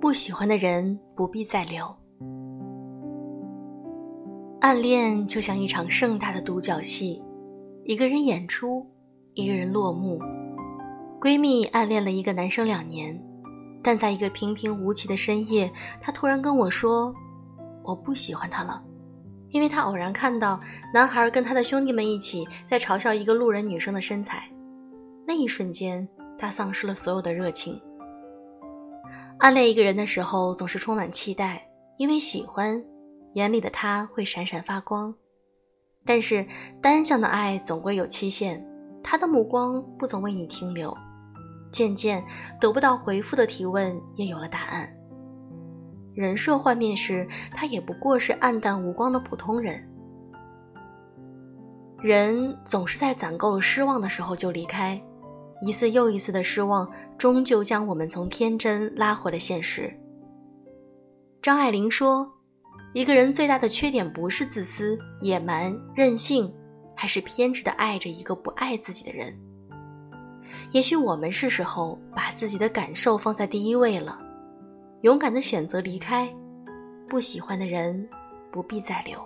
不喜欢的人不必再留。暗恋就像一场盛大的独角戏，一个人演出，一个人落幕。闺蜜暗恋了一个男生两年，但在一个平平无奇的深夜，她突然跟我说：“我不喜欢他了。”因为她偶然看到男孩跟他的兄弟们一起在嘲笑一个路人女生的身材，那一瞬间，她丧失了所有的热情。暗恋一个人的时候，总是充满期待，因为喜欢，眼里的他会闪闪发光。但是单向的爱总归有期限，他的目光不总为你停留。渐渐得不到回复的提问也有了答案。人设幻灭时，他也不过是暗淡无光的普通人。人总是在攒够了失望的时候就离开，一次又一次的失望。终究将我们从天真拉回了现实。张爱玲说：“一个人最大的缺点不是自私、野蛮、任性，还是偏执的爱着一个不爱自己的人。”也许我们是时候把自己的感受放在第一位了，勇敢的选择离开，不喜欢的人不必再留。